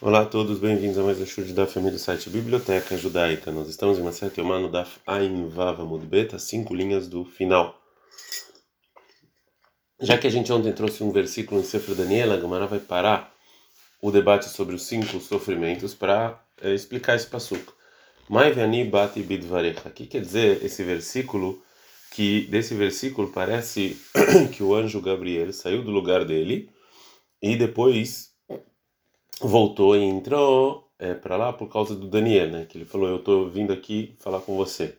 Olá a todos, bem-vindos a mais um show da família do site Biblioteca Judaica. Nós estamos em uma sete humano da Ain Vav Mudbeta, cinco linhas do final. Já que a gente ontem trouxe um versículo em Sefer Daniel, a Gamara vai parar o debate sobre os cinco sofrimentos para é, explicar esse passuco. Mai vani bati bidvarecha. O que quer dizer esse versículo? Que desse versículo parece que o anjo Gabriel saiu do lugar dele e depois voltou e entrou é, para lá por causa do Daniel, né? Que ele falou: Eu estou vindo aqui falar com você.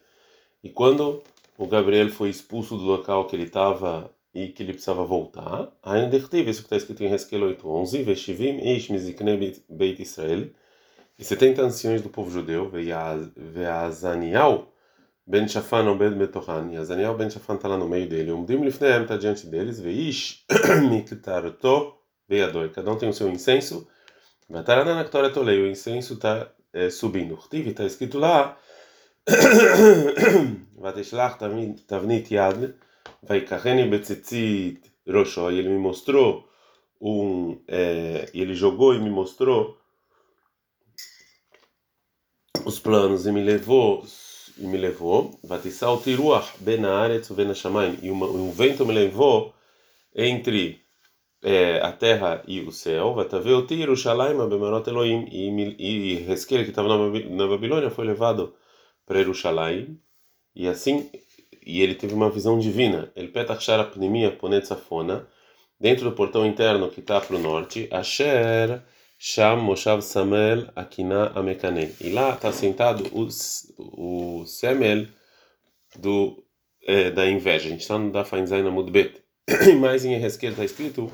E quando o Gabriel foi expulso do local que ele estava e que ele precisava voltar, ainda teve isso que está escrito em Hezkel 8:11, Veshivim ish mizikne beit Israel, e 70 anciões do povo judeu, Veazaniel ben Shafan obed metohan, e Azaniel ben Shafan está lá no meio dele, um dim lifneem está diante deles, Veish miktarto veador, cada um tem o seu incenso, Batarana na Torá Tolei, o incenso está é, subindo. Tive, está escrito lá. Vateshlach tavnit yad, vai karreni betzitzit rosho. E ele me mostrou um, é, ele jogou e me mostrou os planos e me levou e me levou. Vatissal tiruach ben haaretz ben shamayim. E um vento me levou entre é, a terra e o céu, Vataveuti Yerushalayim Bemarot Elohim, e Hezkel, que estava na Babilônia, foi levado para Yerushalayim, e assim, e ele teve uma visão divina. Ele petach shara pnimia ponetzafona, dentro do portão interno que está para o norte, Asher Sham Moshav Samel Akina Amekane. E lá está sentado o, o Semel do, é, da inveja. A gente está no Dafainzain Amudbet mais em Ezequiel está escrito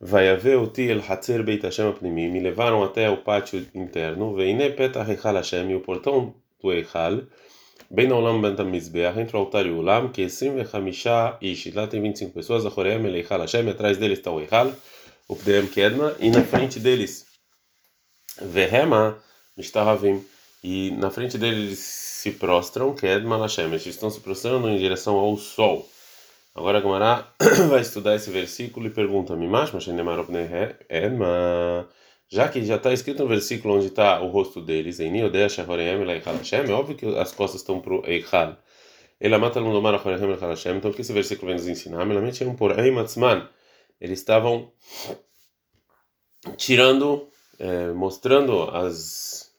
vai haver o el hatzer beit Hashem apnimi me levaram até o pátio interno veine peta hechal Hashem e o portão do bem no olam ben tamizbeach entre o altar e o olam que sim vechamisha ish lá tem 25 pessoas a chorem el Echal Hashem atrás deles está o Echal o pdeem kedma e na frente deles vehema mishtahavim e na frente deles se prostram kedma Hashem eles estão se prostrando em direção ao sol Agora a vai estudar esse versículo e pergunta-me, mas já que já está escrito no versículo onde está o rosto deles, em é óbvio que as costas estão para o Eichal. Mata Então o que esse versículo vem nos ensinar? Eles estavam tirando, é, mostrando as,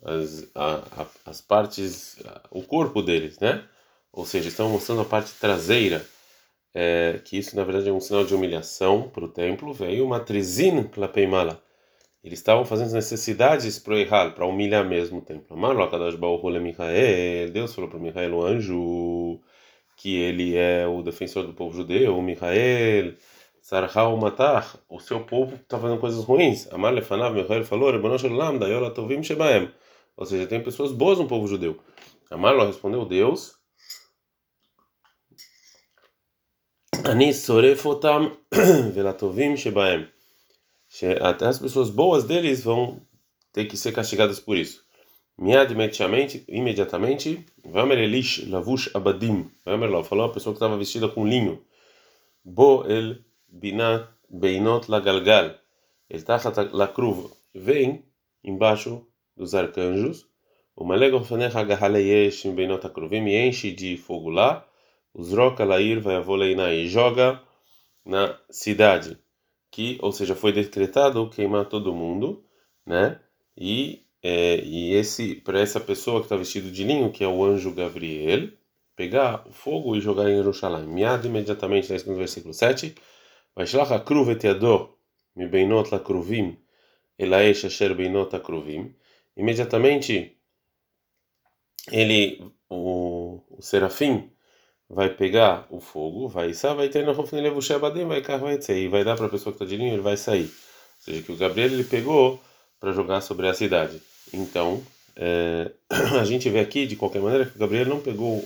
as, a, a, as partes, o corpo deles, né? Ou seja, estão mostrando a parte traseira é, que isso na verdade é um sinal de humilhação para o templo, veio uma trizin klapeimala. Eles estavam fazendo necessidades para o para humilhar mesmo o templo. Deus falou para Michael, o anjo, que ele é o defensor do povo judeu, o Michael, Sarhau Matar, o seu povo está fazendo coisas ruins. Amar Lefanav, Michael falou, Ou seja, tem pessoas boas no povo judeu. Amar respondeu Deus, Ani sorefotam velatovim shebaem. Até as pessoas boas deles vão ter que ser castigadas por isso. Miad imediatamente, imediatamente, Vamer Elish lavush abadim. Vamer lá falou a pessoa que estava vestida com linho. Bo el binat beinot la galgal. El la cruv. Vem embaixo dos arcanjos. O malego fanecha gahaleyesh beinot akruvim e enche de fogo lá Uzroka Lair vai e joga na cidade, que, ou seja, foi decretado queimar todo mundo, né? E, é, e esse para essa pessoa que está vestido de linho, que é o anjo Gabriel, pegar o fogo e jogar em Jerusalém. Miad imediatamente, escrito no versículo 7. Vaishlach akru veteador mi beinot la kruvim elaesh asher beinot akruvim. Imediatamente ele o, o serafim vai pegar o fogo, vai vai ter na vai vai e vai dar para a pessoa que está de linho, ele vai sair. Ou seja, que o Gabriel ele pegou para jogar sobre a cidade. Então, é, a gente vê aqui, de qualquer maneira, que o Gabriel não pegou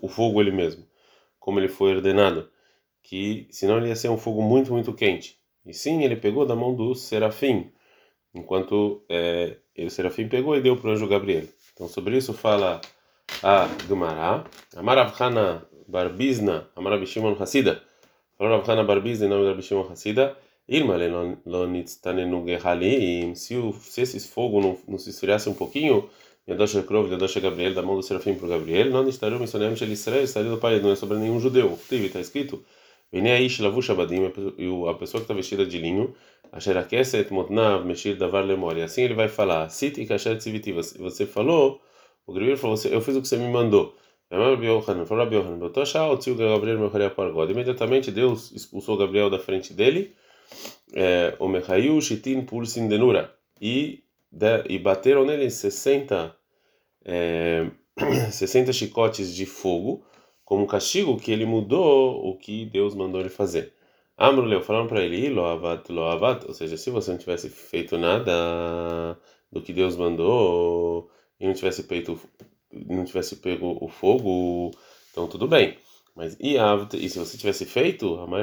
o, fogo ele mesmo, como ele foi ordenado, que senão ele ia ser um fogo muito, muito quente. E sim, ele pegou da mão do serafim, enquanto é, o serafim pegou e deu para o anjo Gabriel. Então, sobre isso fala a Gemara, Amaravhana Barbizna, Amar Shimon Hassida. Falou Rav Hana Barbizna em nome de Rabi Shimon Hassida. Irma Lonitstanenu Gehalim, se esses fogos não, não se esfriassem um pouquinho, Yadosh Krov, Yadosh Gabriel, da mão do Serafim para Gabriel, não estaria missionário de Israel, estaria do pai, não é sobre nenhum judeu. Está escrito, Vene Aish Lavu Shabadim, a pessoa que está vestida de linho, Asher Akeset Motnav Meshir Davar Lemori. Assim ele vai falar, Siti Kasher Tziviti, você falou, o Gabriel falou, eu fiz o que você me mandou. Imediatamente Deus expulsou Gabriel da frente dele é, o Mechayu Shitin Pulsin Denura. E, e bateram nele 60, é, 60 chicotes de fogo como castigo que ele mudou o que Deus mandou ele fazer. Amruleu falaram para ele, loavat, loavat, ou seja, se você não tivesse feito nada do que Deus mandou e não tivesse feito, não tivesse pego o fogo, então tudo bem. Mas e, e se você tivesse feito, a mãe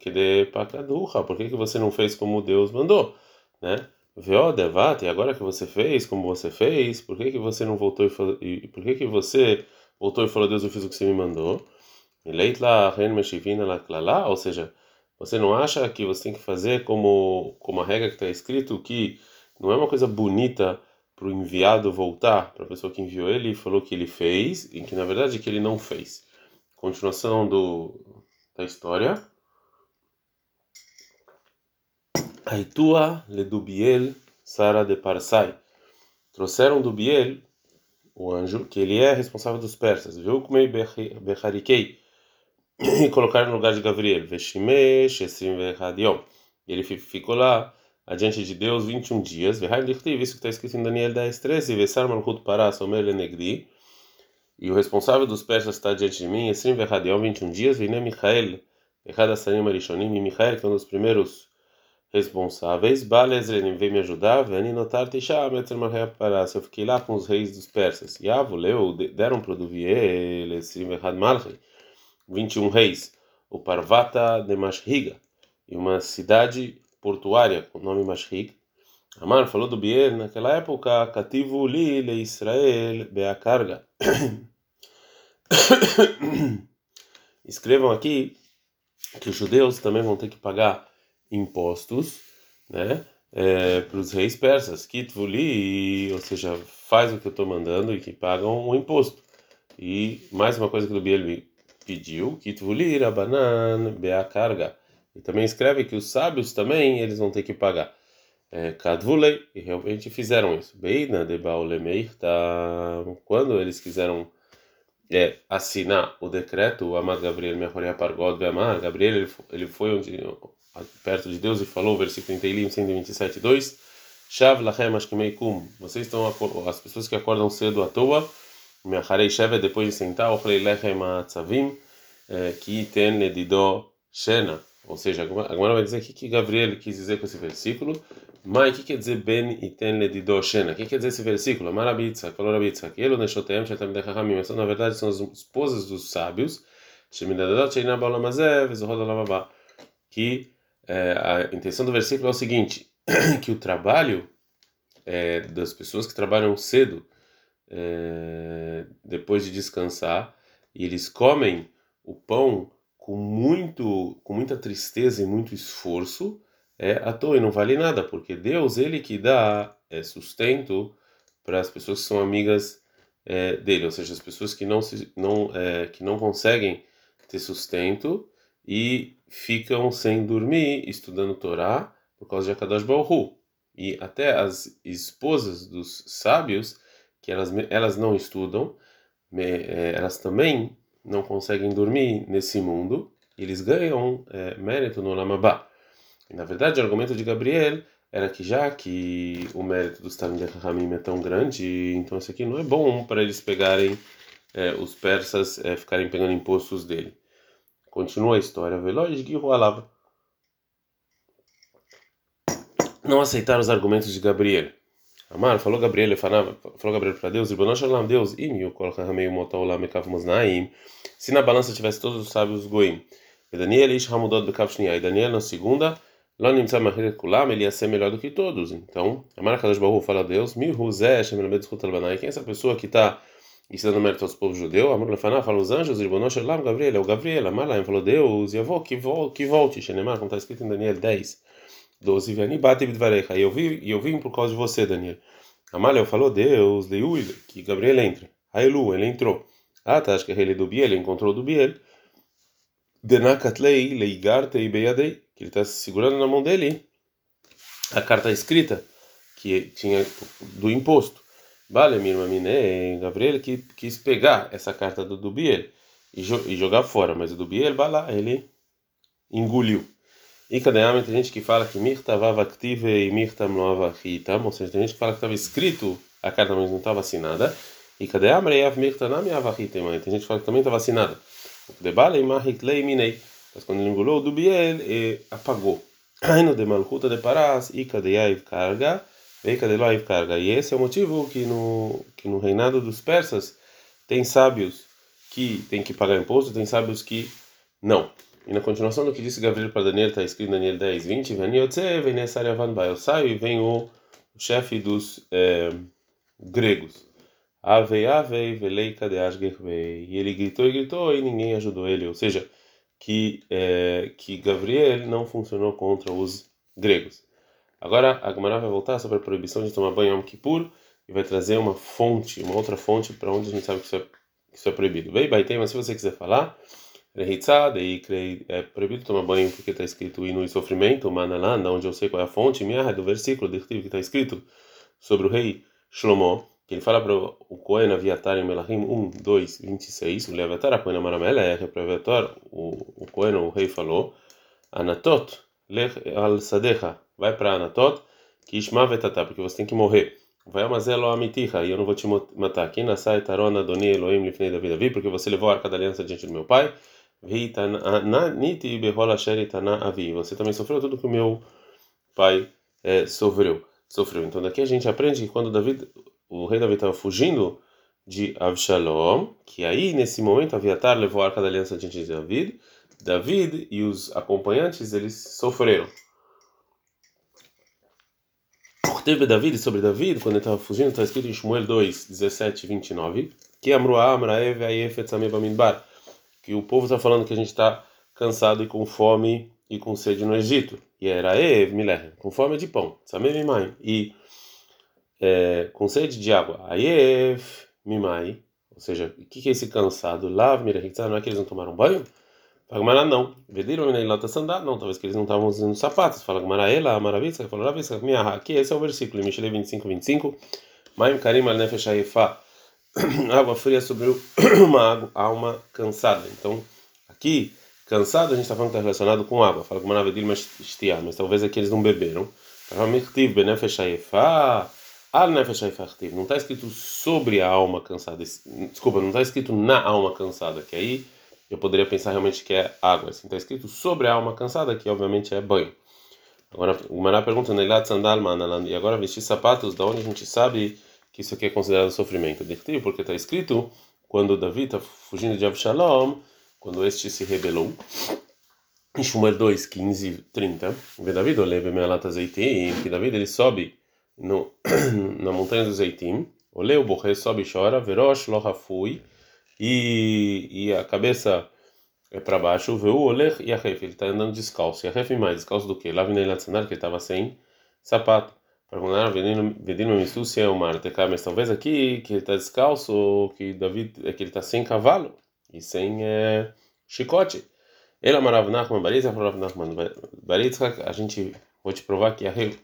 que de pacadurra, por que, que você não fez como Deus mandou? Né? Veo devat, e agora que você fez como você fez, por que, que você não voltou e falou, e por que, que você voltou e falou, Deus, eu fiz o que você me mandou? Ou seja, você não acha que você tem que fazer como, como a regra que está escrito, que não é uma coisa bonita para o enviado voltar para a pessoa que enviou ele e falou que ele fez, e que na verdade que ele não fez. Continuação do, da história. Aitua le Dubiel Sara de Parsai. Trouxeram do Biel, o anjo, que ele é responsável dos persas. Viu como Becharikei e colocaram no lugar de Gabriel. Veshimesh Vechadiom. Ele ficou lá adiante de Deus 21 dias. Vehai Lichtiv, isso que está escrito em Daniel 10, 13. Vesar Malchut Pará, Somer Lenegdi e o responsável dos persas está diante de mim, Esrim Vehadiel, 21 dias, Vine Michael, Echad Asanim Arishonim, e Michael, que é um dos primeiros responsáveis, Balezrenim veio me ajudar, Veni notar Tisha, Metzermarhea Paras, eu fiquei lá com os reis dos persas, Yavu, Leu, deram para o Duviel, Esrim Vehad Malchi, 21 reis, o Parvata de Mashriga, e uma cidade portuária com o nome Mashrig, Amar falou do Bier naquela época, Cativo li le Israel carga. Escrevam aqui que os judeus também vão ter que pagar impostos, né, é, para os reis persas. Kitvuli, ou seja, faz o que eu estou mandando e que pagam o imposto. E mais uma coisa que o Biel pediu, Kitvuli rabanan carga. E também escreve que os sábios também eles vão ter que pagar. Kadvulei, e realmente fizeram isso. Beina de tá quando eles quiseram é, assinar o decreto, o Amad Gabriel Mechoria Pargod Amar, Gabriel ele, ele foi onde, perto de Deus e falou, versículo em Teilim 127, 2, Shav Lachem Ashkimeikum, vocês estão, as pessoas que acordam cedo à toa, Meacharei Shevet, depois de sentar, Ochlei Lechem Atzavim, que ten Nedido Shena, ou seja, agora vai dizer o que Gabriel quis dizer com esse versículo, mas o que quer dizer Ben iten ledido shena? O que quer dizer esse versículo? Marabitza, falou Rabitza, que ele neshotem shetam de chachamim. Na verdade são as esposas dos sábios. Shemidadot sheina baolamazé vezohod olamabá. Que é, a intenção do versículo é o seguinte, que o trabalho é, das pessoas que trabalham cedo, é, depois de descansar, e eles comem o pão com muito, com muita tristeza e muito esforço, é à toa e não vale nada, porque Deus, ele que dá é, sustento para as pessoas que são amigas é, dele, ou seja, as pessoas que não, se, não, é, que não conseguem ter sustento e ficam sem dormir estudando Torá por causa de Akadosh Baruch E até as esposas dos sábios, que elas, elas não estudam, é, elas também não conseguem dormir nesse mundo, eles ganham é, mérito no Lamabá. E, na verdade, o argumento de Gabriel era que já que o mérito dos Talmud Hamim é tão grande, então isso aqui não é bom para eles pegarem é, os persas, é, ficarem pegando impostos dele. Continua a história. Veloz Alav. Não aceitaram os argumentos de Gabriel. Amar, falou Gabriel, falou Gabriel para Deus, Deus, se na balança tivesse todos os sábios goim, e Daniel Ish Hamudot Bekav E Daniel na segunda Lá no Nimtzah Mahir Kulam, ele ia ser melhor do que todos. Então, a Mara Kadosh Baruch fala a Deus, Mihu Zé, Shemelamed Zchut Albanai. Quem é essa pessoa que está ensinando mérito aos povos judeus? Amor Lefaná fala os anjos, Ribonosh Elam, Gabriel, é o Gabriel. Amar Laim falou Deus, e avô, que, vol que volte, Shenemar, como está escrito em Daniel 10. 12. Venibate bidvarecha. E eu vim, eu vim por causa de você, Daniel. Amaleu falou, Deus, Leiul, que Gabriel entra. Ailu, ele entrou. Ah, tá, acho que ele do Biel, ele encontrou do Biel. Denakatlei, Leigartei, Beyadei, que ele está segurando na mão dele a carta escrita que tinha do imposto. Vale, minha irmã Gabriel que quis pegar essa carta do Dubiel e, jo e jogar fora, mas o Dubiel, lá, ele engoliu. E Kadeama tem gente que fala que Mirta Vavaktive e Mirta Mloavachitam, ou seja, tem gente que fala que estava escrito a carta, mas não estava assinada. E Kadeama Reiav Mirta Nami Avachitam, tem gente que fala que também estava assinada. Debale Mahitlei Minei. Mas quando ele engolou o Dubiel, apagou. Aino de Malchuta de Parás, e Kadeyaiv Karga. E esse é o motivo que no, que no reinado dos persas tem sábios que tem que pagar imposto, tem sábios que não. E na continuação do que disse Gabriel para Daniel, está escrito em Daniel 10, 20, eu saio e vem o chefe dos é, gregos. Ave, ave, veleika de E ele gritou e gritou e ninguém ajudou ele. Ou seja, que, é, que Gabriel não funcionou contra os gregos. Agora a Gemara vai voltar sobre a proibição de tomar banho em Yom Kippur e vai trazer uma fonte, uma outra fonte para onde a gente sabe que isso é, que isso é proibido. Bem, vai ter, mas se você quiser falar, é proibido tomar banho porque está escrito e sofrimento, Manalanda, onde eu sei qual é a fonte, minha do versículo que está escrito sobre o rei Shlomo, que ele fala para o Cohen Aviatar em Melahim 1, 2, 26, o Leviatar, a Cohen Amaramela, é para o Cohen, o rei falou, Anatot, Lech al Sadecha, vai para Anatot, que Ishma vetatá, porque você tem que morrer. Vai amazelo amitiha, e eu não vou te matar. Aqui nasai tarona doni Elohim lifnei Davi Davi, porque você levou a arca da aliança diante do meu pai. Niti behola sheritana avi. Você também sofreu tudo que o meu pai é, sofreu. Sofreu. Então daqui a gente aprende que quando David, o rei Davi estava fugindo de Avshalom, que aí nesse momento Aviatar levou a arca da aliança diante de David. David e os acompanhantes eles sofreram teve David sobre David, quando ele estava fugindo, está escrito em Shmuel 2, 17 e 29, que que o povo está falando que a gente está cansado e com fome e com sede no Egito. E era Ev, com fome de pão, Samem Mimai, e é, com sede de água. Ayev, Mimai, ou seja, o que, que é esse cansado? Lav, Mirahitza, não é que eles não tomaram banho? Fala Gamara, não. Vediram ilota sandá? Não, talvez que eles não estavam usando sapatos. Fala Gamara, ela, a maravilha, falou, Ravisca, minha aqui, esse é o versículo, Mishle 25, 25. Maim Karim al Nefesh Água fria sobre uma água, alma cansada. Então, aqui, cansado, a gente está falando que está relacionado com água. Fala Gamara, Vedir, mas mas talvez aqui eles não beberam. Mirtiv, Benefesh Al Nefesh Não está escrito sobre a alma cansada. Desculpa, não está escrito na alma cansada, que aí eu poderia pensar realmente que é água. Assim está escrito sobre a alma cansada, que obviamente é banho. Agora, o Mará pergunta, e agora vestir sapatos, da onde a gente sabe que isso aqui é considerado sofrimento? Porque está escrito, quando Davi está fugindo de Avshalom, quando este se rebelou, em Shmuel 2, 15 30, vê Davi, zeitim, que Davi ele sobe no, na montanha do zeitim, oleu, borré, sobe e chora, verosh, lohafui, e, e a cabeça é para baixo, o oler e a ref, ele está andando descalço. E a ref mais descalço do que? Lá vem ele que ele estava sem sapato. Para mandar vedino misu se é o mar mas talvez aqui que ele está descalço, ou que Davi é que ele está sem cavalo e sem é, chicote. Ele amarava Nachman Baritza, falava Nachman Baritza, a gente vou te provar que a ref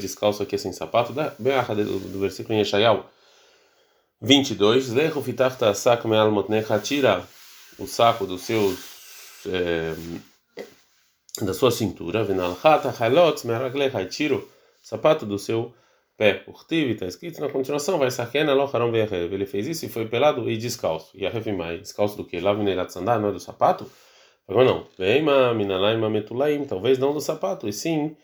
descalço aqui sem sapato, da bem do, do versículo em Yeshayahu 22. Lecho fitarta sac meal motnecha, tira o saco dos seus é, da sua cintura, venalchata halot meraglecha, tira o sapato do seu pé. Urtiv, está escrito na continuação, vai sakena locharam ve'achev. Ele fez isso e foi pelado e descalço. A revimai, descalço do que? Lá vinelat sandar, não é do sapato? Agora não. Veima minalaima metulaim, talvez não do sapato, e sim,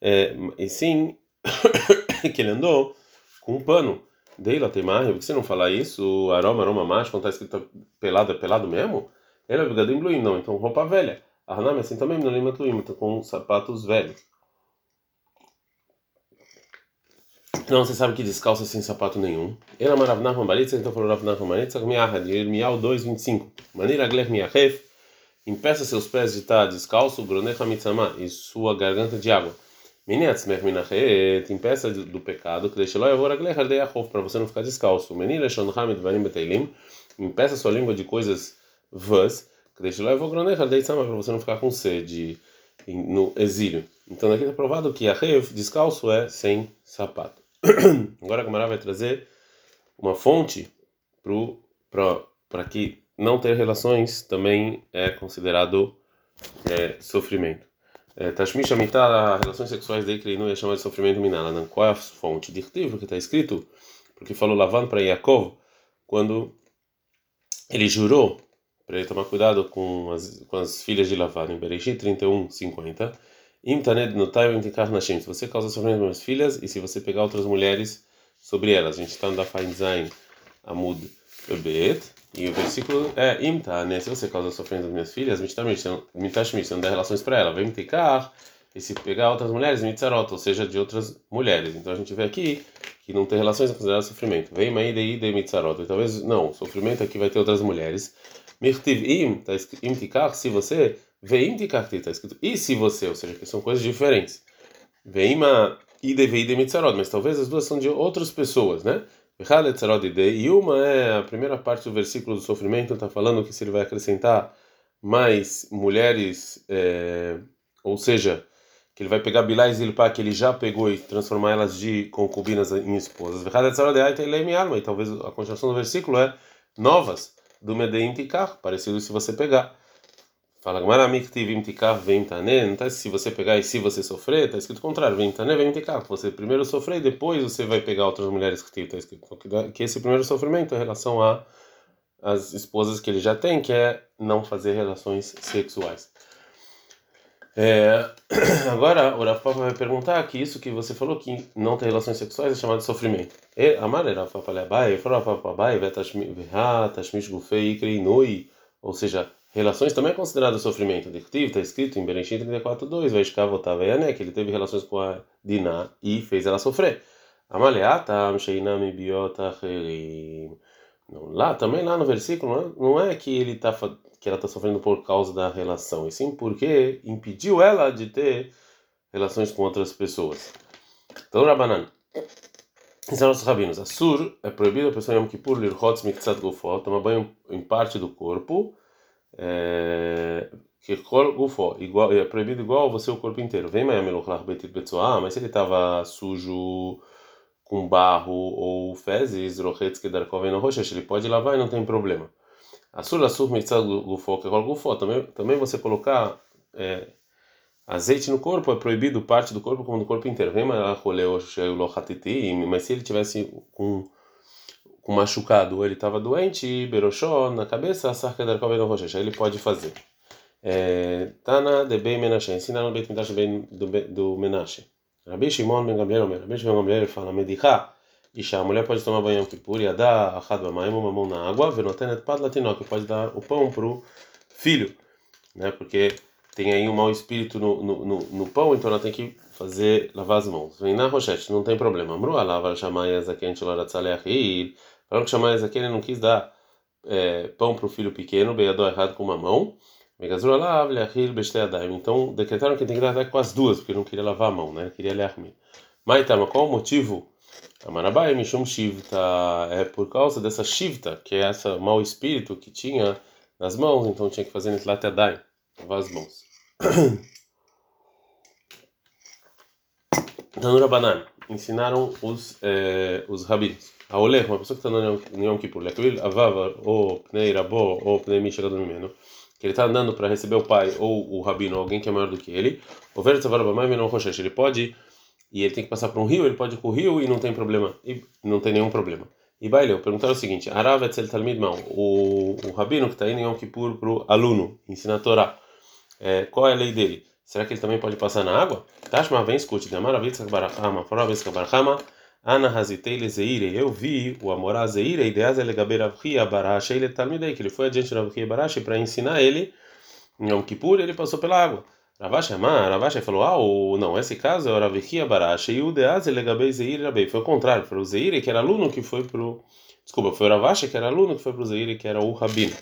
é, e sim que ele andou com um pano. Deila Temar, por que você não fala isso? Aroma, aroma macho, quando está escrito pelado, é pelado mesmo? Ele é obrigado em não, então roupa velha. A Hanam é assim também, não lima tuim, então com sapatos velhos. Não, você sabe que descalça sem sapato nenhum. Ele amar na Rambaritza, então falou Rav Nachman Baritza, Miahad, Irmial 2,25. Maneira Glech Miachef, impeça seus pés de estar descalço, Gronecha Mitzama, e sua garganta de água. Meniatzmech minachet, impeça do pecado, que deixa lá eu vou para você não ficar descalço. Menina shoncham edvarim beteilim, impeça sua língua de coisas vãs, que deixa lá eu vou para você não ficar com sede no exílio. Então aqui está provado que a rev descalço é sem sapato. Agora a Gamara vai trazer uma fonte para que não ter relações também é considerado é, sofrimento. É, Tashmish Amitah, relações sexuais de Ikreinu é chamado de sofrimento minala. Qual é a fonte? Dirtiv, que está escrito, porque falou lavando para Yaakov, quando ele jurou para ele tomar cuidado com as, com as filhas de Lavan, em Bereshit 31, 50. Imtaned notai intikar nashim. Se você causa sofrimento para as filhas e se você pegar outras mulheres sobre elas. A gente está no Dafain Zain Amud Bet. E o versículo é Imta, né? Se você causa sofrimento das minhas filhas, mitashmit, você não dá relações para ela. Vem imtikar. E se pegar outras mulheres, mitzarot, ou seja, de outras mulheres. Então a gente vê aqui que não tem relações é considerado sofrimento. Vem maide de mitzarot. Talvez, não, sofrimento aqui vai ter outras mulheres. Mirtiv im, está escrito imtikar, se você, veim tikar, está escrito e se você, ou seja, que são coisas diferentes. Veima ide veide mitzarot, mas talvez as duas são de outras pessoas, né? E uma é a primeira parte do versículo do sofrimento, está falando que se ele vai acrescentar mais mulheres, é, ou seja, que ele vai pegar Bilá e Zilpá, que ele já pegou e transformar elas de concubinas em esposas. E talvez a continuação do versículo é novas do Medeim Tikar, parecido se você pegar. Fala, Gmaramiktivim Tikar vem tané, não está se você pegar e se você sofrer, está escrito o contrário, vem tané, vem Tikar. Você primeiro sofrer e depois você vai pegar outras mulheres que está escrito. Que esse primeiro sofrimento é em relação a as esposas que ele já tem, que é não fazer relações sexuais. É, agora, o Rafa vai perguntar que isso que você falou, que não ter relações sexuais, é chamado de sofrimento. E amar Rafa Palebai, Rafa Pabai, Vetashmish Gufei Kreinui, ou seja, relações também é considerado sofrimento. Está escrito em Bereshit 34.2, vai escavotar que ele teve relações com a Diná e fez ela sofrer. Amaleatam Sheinami Biotacherim. Lá, também lá no versículo, não é, que ele está que ela está sofrendo por causa da relação, e sim porque impediu ela de ter relações com outras pessoas. Então, Rabanan, são os rabinos. Assur é proibido a pessoa em Yom Kippur lirhotz miktzat gufo, tomar banho em parte do corpo, é, que gufo, igual, é proibido igual você o corpo inteiro. Vem Mayamelochlach betit betzoah, mas se ele estava sujo com barro ou fezes, rochetz que no rochesh, ele pode lavar e não tem problema. Assur assur mitzad gufo, que é gufo, também, também você colocar é, azeite no corpo é proibido parte do corpo como do corpo inteiro. Vem mas se ele tivesse com machucado ou ele estava doente, beroshó na cabeça, sarca da no rochecha, ele pode fazer. É, Tana de bem Menashe, ensina no Beit Midrash do Menashe. Rabi Shimon ben Gamliel, Rabi Shimon ben Gamliel fala, Medichá, Isha, a mulher pode tomar banho Kippur e dar achad b'mayim, uma mão na água, venotenet pad latinok, pode dar o pão pro filho, né? Porque tem aí um mau espírito no, no, no, no pão, então ela tem que fazer lavar as mãos. Vem na rochete, não tem problema. Amru alava chamai zaken shloratzaleachir. Falaram que chamai zaken não quis dar é, pão para o filho pequeno, beador errado com uma mão. Megazur alav leachir besteadaim. Então decretaram que tem que dar com as duas, porque não queria lavar a mão, né? Queria leachmir. Maitama, qual o motivo? Amarabai Mishum Shivta é por causa dessa Shivta, que é esse mau espírito que tinha nas mãos, então tinha que fazer Nitlat Yadai, lavar as mãos. Tanura Banan, ensinaram os, os rabinos. A Oleh, uma pessoa que está no Yom Kippur, Lekvil Avava, ou Pnei Rabó, ou Pnei Misha Gadolmeno, que ele está andando para receber o pai ou o rabino, alguém que é maior do que ele, o Vero Tzavar Bamai Menon Roshesh, ele pode e ele tem que passar por um rio, ele pode ir para o rio e não tem problema, e não tem nenhum problema. E Baileu, perguntaram o seguinte: Arav etzel talmid mão, o, o rabino que está indo em Yom Kippur para o aluno, ensinar a Torá, é, qual é a lei dele? Será que ele também pode passar na água? Tashma, vem, escute. Damaravitz barachama, foravitz barachama, ana hazitei lezeire. Eu vi o amorá zeire, ideas elegaber avria baracha, ele talmidei, que ele foi adiante da avria baracha para ensinar ele, em Yom Kippur, ele passou pela água. Ravash Amar, Ravash falou, ah, o, não, esse caso é o Ravikia Barash e o Deaz Elegabei Zeir Rabei. Foi o contrário, foi o Zeir que era aluno que foi pro. Desculpa, foi o Ravash que era aluno que foi pro Zeir que era o Rabino.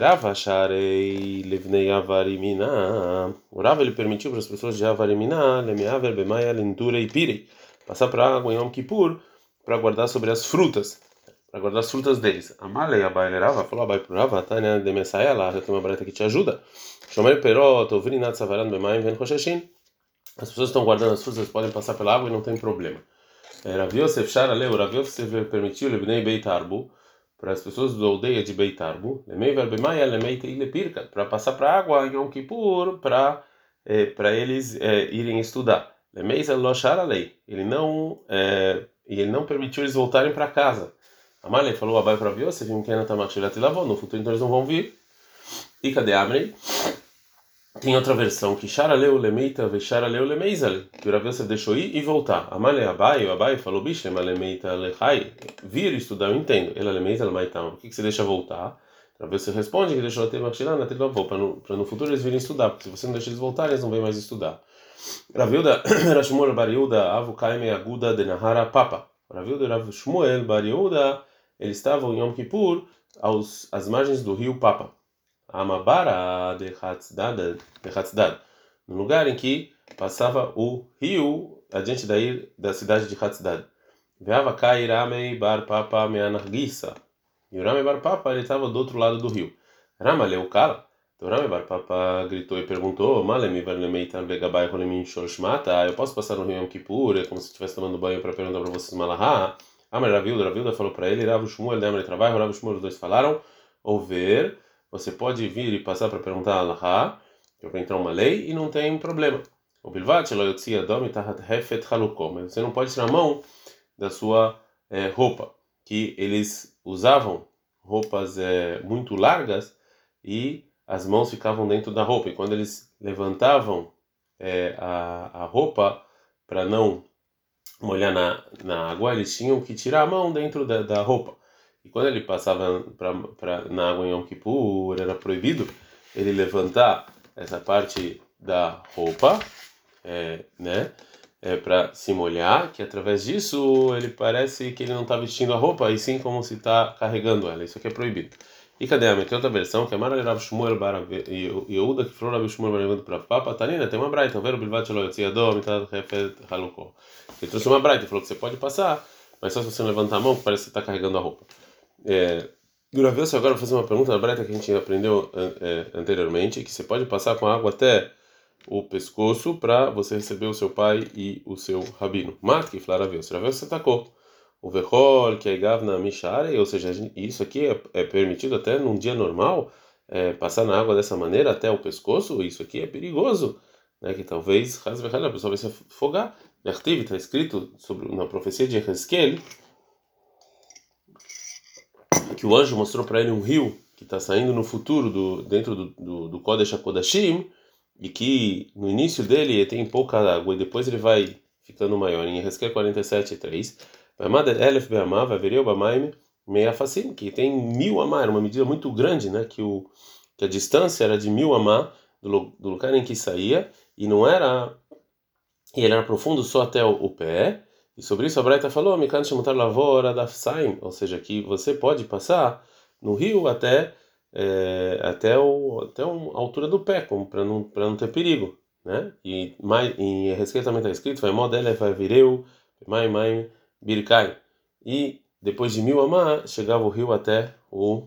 Rava Sharei Levnei Avarimina. O Rava ele permitiu para as pessoas de Avarimina, Lemeaver Bemaia Lentura e Pirei, passar para água em Yom Kippur para guardar sobre as frutas, para guardar as frutas deles. Amalei Abai Rava falou Abai para Rava, Tânia de Messaia lá, já tem uma barata que te ajuda. Shomer Perot, Ovrinat Savaran Bemaim Ven Rosheshin. As pessoas estão guardando as frutas, podem passar pela água e não tem problema. Rav Yosef Sharaleu, Rav Yosef permitiu Lebnei Beit Arbu para as pessoas da aldeia de Beitarbu, para passar para água em Yom Kippur, para é, para eles é, irem estudar. Ele não é, ele não permitiu eles voltarem para casa. Amalei falou abai para viu, você viu que no futuro então eles não vão vir. E cadê Amrei? Tem outra versão que Sharaleu lemeita ve Sharaleu lemeizal, que o Rav deixou ir e voltar. Amale Abai, o Abai falou, bicho, lemeita lechai, vir estudar, eu entendo. Ela lemeita maitam. Por que, que você deixa voltar? Rav Yosef responde que deixou ter machilá na telavô, para no, no futuro eles virem estudar, porque se você não deixa eles voltarem, eles não vêm mais estudar. Ravilda, Rashmuel Bariuda, Avu Kaime Aguda de Nahara Papa. Ravilda e Rav Shmuel Bariuda, eles estavam em Yom Kippur, aos, às margens do rio Papa. Amabara de Hatzdad, no lugar em que passava o rio adiante da, da cidade de Hatzdad. Veava Kairamei Bar Papa Meanargissa. E o Ramei Bar Papa ele estava do outro lado do rio. Rama leu Kala. Então Ramei Bar Papa gritou e perguntou: Malemi Varlemeitan Begabai Rolemin Shorshmata. Eu posso passar no rio Yom? É como se estivesse tomando banho para perguntar para vocês Malahá. Amar Ravilda, Ravilda falou para ele: Rav Shmuel, Demre Trabalho, Rav Shmuel, os dois falaram. Ouvir você pode vir e passar para perguntar a Allah, para entrar uma lei, e não tem problema. O Bilvat, mas você não pode tirar a mão da sua é, roupa, que eles usavam roupas é, muito largas e as mãos ficavam dentro da roupa. E quando eles levantavam é, a, a roupa para não molhar na, na água, eles tinham que tirar a mão dentro da, da roupa. E quando ele passava pra, pra, na água em Yom Kippur, era proibido ele levantar essa parte da roupa, é, né? É, para se molhar, que através disso ele parece que ele não está vestindo a roupa, e sim como se está carregando ela. Isso aqui é proibido. E cadê a minha? Outra versão que é Mara Rav Shmuel Bar Yehuda que falou Rav Shmuel Bar Yehuda para Papa Tanina. Tem uma braita, ver o bilvat shelo yotziador mitad hefet. Ele trouxe uma braita, falou que você pode passar, mas só se você levantar a mão, que parece que você está carregando a roupa. É, agora fazer uma pergunta na breta que a gente aprendeu é, anteriormente, que você pode passar com água até o pescoço para você receber o seu pai e o seu rabino. Mat que flaraveu, se você atacou. O verrol que é gavna mishare, ou seja, isso aqui é, é permitido até num dia normal, é, passar na água dessa maneira até o pescoço, isso aqui é perigoso, né? Que talvez a pessoa vai se afogar. Está escrito sobre na profecia de Ezequiel que o anjo mostrou para ele um rio que está saindo no futuro do dentro do, do, do Kodesh e que no início dele tem pouca água e depois ele vai ficando maior. Em Ezequiel 47, 3, Elef Be'amah, Vavereu Bamaim, Meia Facim, que tem mil amar, era uma medida muito grande, né? Que, o, que a distância era de mil amar do, do lugar em que saía e não era. E ele era profundo só até o, o pé e sobre isso a Braita falou, Mikan Shemutar Lavora Dafsaim, ou seja, que você pode passar no rio até é, até, o, até a altura do pé, para não, para não ter perigo. Né? E mais, em Ezequiel também está escrito, vai modele vai vireu, mai mai birkai. E depois de mil amar, chegava o rio até o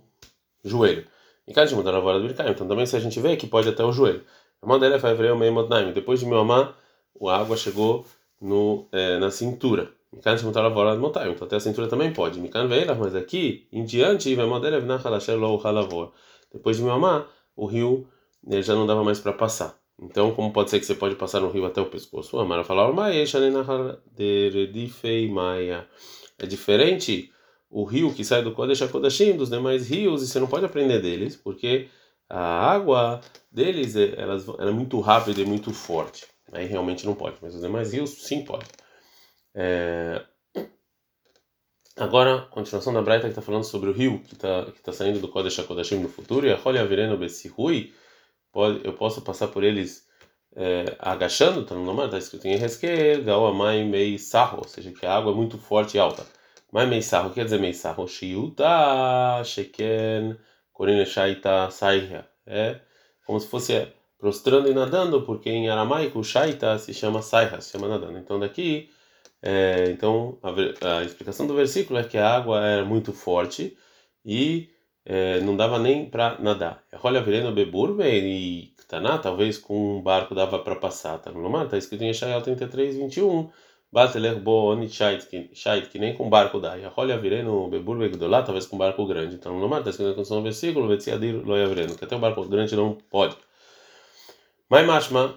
joelho. E cada mudar a vara do birkai. Então também se a gente vê que pode até o joelho. Modele vai vireu, mei modnaim. Depois de mil amar, a água chegou no, é, na cintura. Shemutar Lavor Admotai. Então até a cintura também pode. Mas aqui em diante. Depois de Miamá, o rio né, já não dava mais para passar. Então, como pode ser que você pode passar no rio até o pescoço? O Amara falou, é diferente o rio que sai do Kodesh HaKodashim dos demais rios, e você não pode aprender deles, porque a água deles é, elas, é muito rápida e muito forte. Aí realmente não pode, mas os demais rios sim pode. É... Agora, continuação da Braita que está falando sobre o rio que está que tá saindo do Kodesh HaKodashim no futuro, e a Rolia Vireno Bessirui, eu posso passar por eles é, agachando, está no nome, está escrito em Ezequiel, Gaoa Mai Mei Sarro, ou seja, que a água é muito forte e alta. Mai Mei Sarro, quer dizer Mei Sarro? Shiuta Sheken Corine Shaita Saihya. É como se fosse prostrando e nadando, porque em aramaico Shaita se chama Saihya, se chama nadando. Então daqui, é, então a, a, explicação do versículo é que a água era muito forte e é, não dava nem para nadar. Olha, virendo bebur e taná, talvez com um barco dava para passar. Tá no mar, tá escrito em Yeshayahu 33, 21. Bateler bo shait que nem com barco dá. Olha, virendo bebur begdolá, talvez com barco grande. Então no mar, tá escrito no versículo, vetziadir loia que até um barco grande não pode. Mas mashma,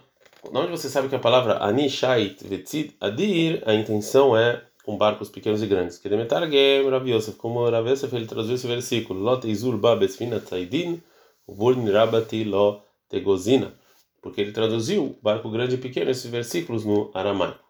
onde você sabe que a palavra ani shait vetzid adir, a intenção é com barcos pequenos e grandes. Que Demetargem Rav Yosef, como Rav Yosef ele traduziu esse versículo, Lot Izul Ba Besfina Tzaidin, Burn Rabati Lo Tegozina, porque ele traduziu barco grande e pequeno esses versículos no aramaico.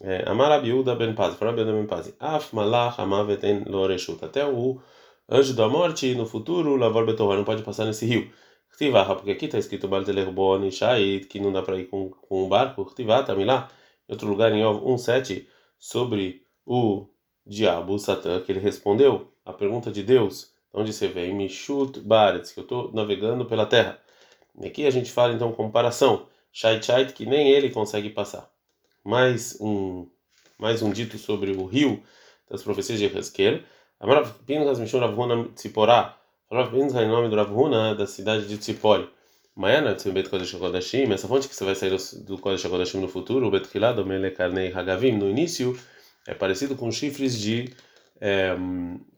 É, Amar Abiuda Ben Paz, Rabiuda Ben Paz, Af Malach Amaveten Lo Reshut, até o anjo da morte no futuro, Lavor Betorra, não pode passar nesse rio. Ktivaha, porque aqui está escrito Balteler Boni Shait, que não dá para ir com, com um barco, Ktivah, está lá. Em outro lugar, em 1,7, sobre o diabo, o Satã, que ele respondeu a pergunta de Deus, onde você vem, Mishut Baretz, que eu estou navegando pela terra. E aqui a gente fala então comparação, Shait Shait, que nem ele consegue passar. Mais um, mais um dito sobre o rio das profecias de Ezequiel. Amarav Tziporá, Amarav Pinchas em nome do Ravuna da cidade de Tzipori. Mayana Tzibet Kodesh HaKodashim, essa fonte que você vai sair do Kodesh HaKodashim no futuro, o Bet Kilad, Mele Karnei Hagavim, no início, é parecido com chifres de é,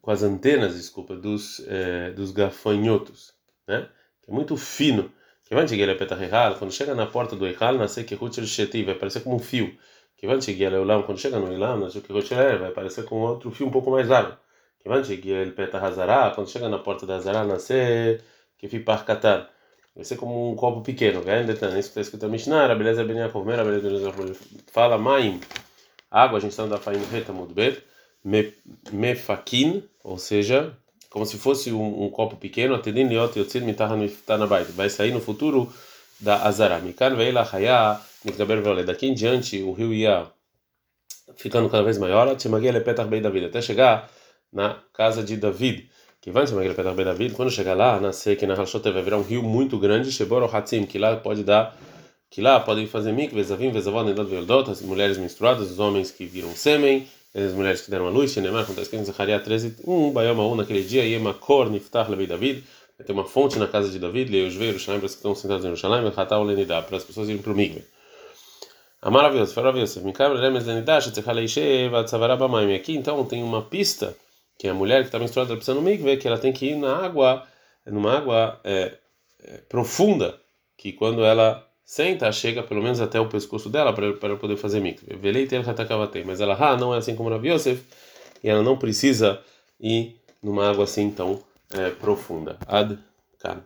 com as antenas, desculpa, dos é, dos gafanhotos, né? Que é muito fino. Que vai chegar a quando chega na porta do Eichal, nasce que Ruchel Sheti, vai parecer como um fio. Que vai chegar a quando chega no Ilam, nasce que Ruchel vai parecer com outro fio um pouco mais largo. Que vai chegar a Petah Hazara, quando chega na porta da Hazara, nasce que Fipar Katar. Vai ser como um copo pequeno, vai? Isso que está escrito na Mishnah, beleza, Ben Yaakov, beleza, fala Maim água, a gente está no Dafaim Reta Mudbet, Mefakin, ou seja, como se fosse um, um copo pequeno, Atedin Liot Yotzid Mitaha Mitanabait, vai sair no futuro da Azara. Mikan Veila Haya Mitgaber Veole. Daqui em diante o rio ia ficando cada vez maior, Tchemagia Lepetach Bei David, até chegar na casa de David. Que vai Tchemagia Lepetach Bei David, quando chegar lá, nascer que na Halshot vai virar um rio muito grande, Shebor Hatzim, que lá pode dar que lá podem fazer mikve, zavim, vezavó, nedot, veldot, as mulheres menstruadas, os homens que viram sêmen, as mulheres que deram a luz, Shenemar, está escrito em Zacariah 13, 1, Bayama 1, naquele dia, Yema Kor, Niftach, Levei David, vai ter uma fonte na casa de David, Leusve, Yerushalayim, para os que estão sentados em Yerushalayim, Hatal, Lenidá, para as pessoas irem para o mikve. A maravilhoso, maravilhoso. Mikabra, Lemes, Lenidá, Shetzechaleishe, Vatzavara, Bamaim. Aqui, então, tem uma pista, que a mulher que está menstruada, precisa no mikve, que ela tem que ir na água, numa água é, é, profunda, que quando ela senta, chega pelo menos até o pescoço dela para, poder fazer mikve. Mas ela, ah, não é assim como Rav Yosef, e ela não precisa ir numa água assim tão é, profunda. Ad kan.